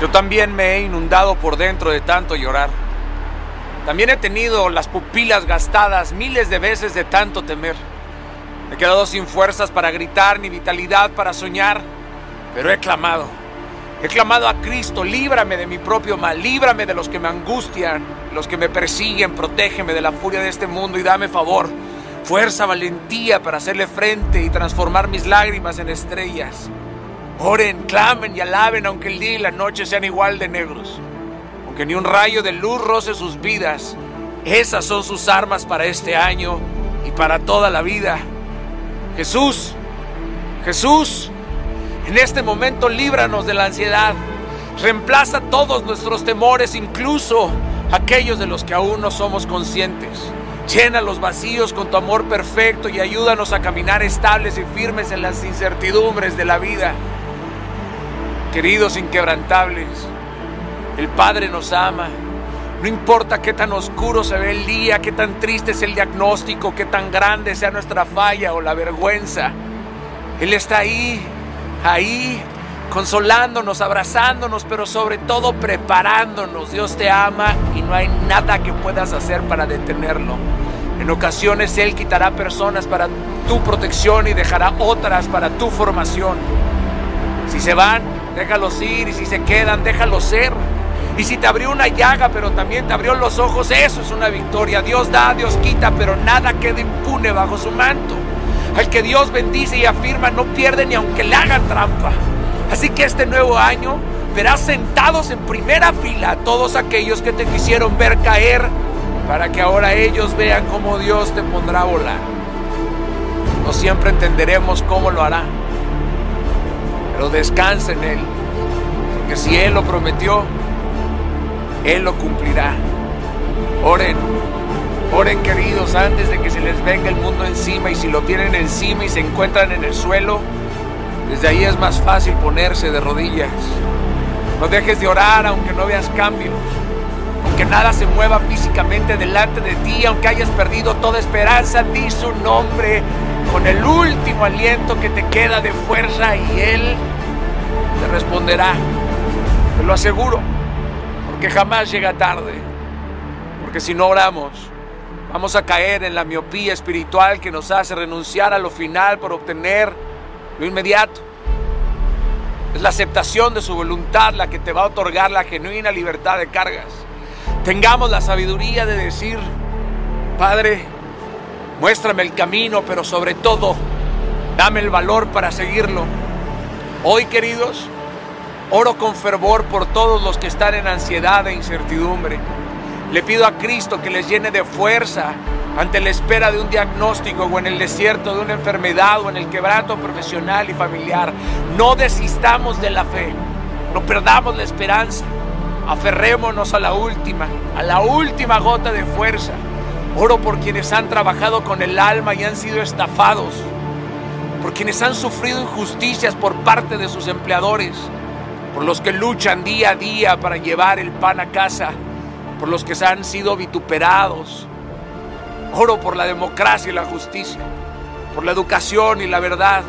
Yo también me he inundado por dentro de tanto llorar. También he tenido las pupilas gastadas miles de veces de tanto temer. He quedado sin fuerzas para gritar ni vitalidad para soñar, pero he clamado. He clamado a Cristo, líbrame de mi propio mal, líbrame de los que me angustian, los que me persiguen, protégeme de la furia de este mundo y dame favor, fuerza, valentía para hacerle frente y transformar mis lágrimas en estrellas. Oren, clamen y alaben aunque el día y la noche sean igual de negros. Aunque ni un rayo de luz roce sus vidas. Esas son sus armas para este año y para toda la vida. Jesús, Jesús, en este momento líbranos de la ansiedad. Reemplaza todos nuestros temores, incluso aquellos de los que aún no somos conscientes. Llena los vacíos con tu amor perfecto y ayúdanos a caminar estables y firmes en las incertidumbres de la vida. Queridos inquebrantables, el Padre nos ama. No importa qué tan oscuro se ve el día, qué tan triste es el diagnóstico, qué tan grande sea nuestra falla o la vergüenza. Él está ahí, ahí, consolándonos, abrazándonos, pero sobre todo preparándonos. Dios te ama y no hay nada que puedas hacer para detenerlo. En ocasiones Él quitará personas para tu protección y dejará otras para tu formación. Si se van, déjalos ir y si se quedan, déjalos ser. Y si te abrió una llaga, pero también te abrió los ojos, eso es una victoria. Dios da, Dios quita, pero nada queda impune bajo su manto. Al que Dios bendice y afirma no pierde ni aunque le hagan trampa. Así que este nuevo año verás sentados en primera fila a todos aquellos que te quisieron ver caer para que ahora ellos vean cómo Dios te pondrá a volar. No siempre entenderemos cómo lo hará pero descansa en Él. Porque si Él lo prometió, Él lo cumplirá. Oren, oren queridos antes de que se les venga el mundo encima y si lo tienen encima y se encuentran en el suelo, desde ahí es más fácil ponerse de rodillas. No dejes de orar aunque no veas cambios, aunque nada se mueva físicamente delante de ti, aunque hayas perdido toda esperanza, di su nombre con el último aliento que te queda de fuerza y Él te responderá. Te lo aseguro, porque jamás llega tarde. Porque si no oramos, vamos a caer en la miopía espiritual que nos hace renunciar a lo final por obtener lo inmediato. Es la aceptación de su voluntad la que te va a otorgar la genuina libertad de cargas. Tengamos la sabiduría de decir, Padre, Muéstrame el camino, pero sobre todo, dame el valor para seguirlo. Hoy, queridos, oro con fervor por todos los que están en ansiedad e incertidumbre. Le pido a Cristo que les llene de fuerza ante la espera de un diagnóstico o en el desierto de una enfermedad o en el quebranto profesional y familiar. No desistamos de la fe, no perdamos la esperanza, aferrémonos a la última, a la última gota de fuerza Oro por quienes han trabajado con el alma y han sido estafados. Por quienes han sufrido injusticias por parte de sus empleadores. Por los que luchan día a día para llevar el pan a casa. Por los que han sido vituperados. Oro por la democracia y la justicia. Por la educación y la verdad.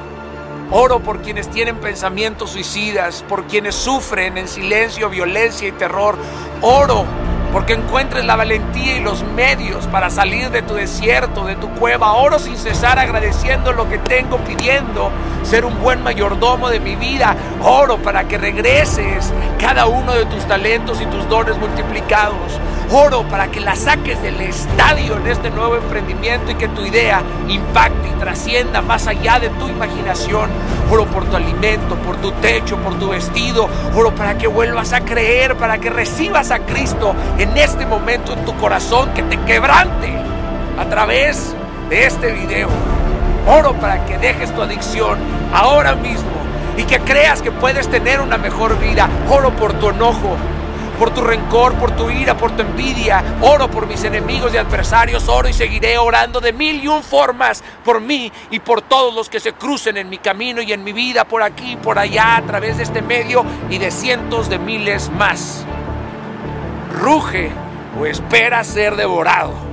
Oro por quienes tienen pensamientos suicidas, por quienes sufren en silencio violencia y terror. Oro porque encuentres la valentía y los medios para salir de tu desierto, de tu cueva. Oro sin cesar agradeciendo lo que tengo, pidiendo ser un buen mayordomo de mi vida. Oro para que regreses cada uno de tus talentos y tus dones multiplicados. Oro para que la saques del estadio en este nuevo emprendimiento y que tu idea impacte y trascienda más allá de tu imaginación. Oro por tu alimento, por tu techo, por tu vestido. Oro para que vuelvas a creer, para que recibas a Cristo en este momento en tu corazón, que te quebrante a través de este video. Oro para que dejes tu adicción ahora mismo y que creas que puedes tener una mejor vida. Oro por tu enojo por tu rencor, por tu ira, por tu envidia. Oro por mis enemigos y adversarios. Oro y seguiré orando de mil y un formas por mí y por todos los que se crucen en mi camino y en mi vida, por aquí, por allá, a través de este medio y de cientos de miles más. Ruge o espera ser devorado.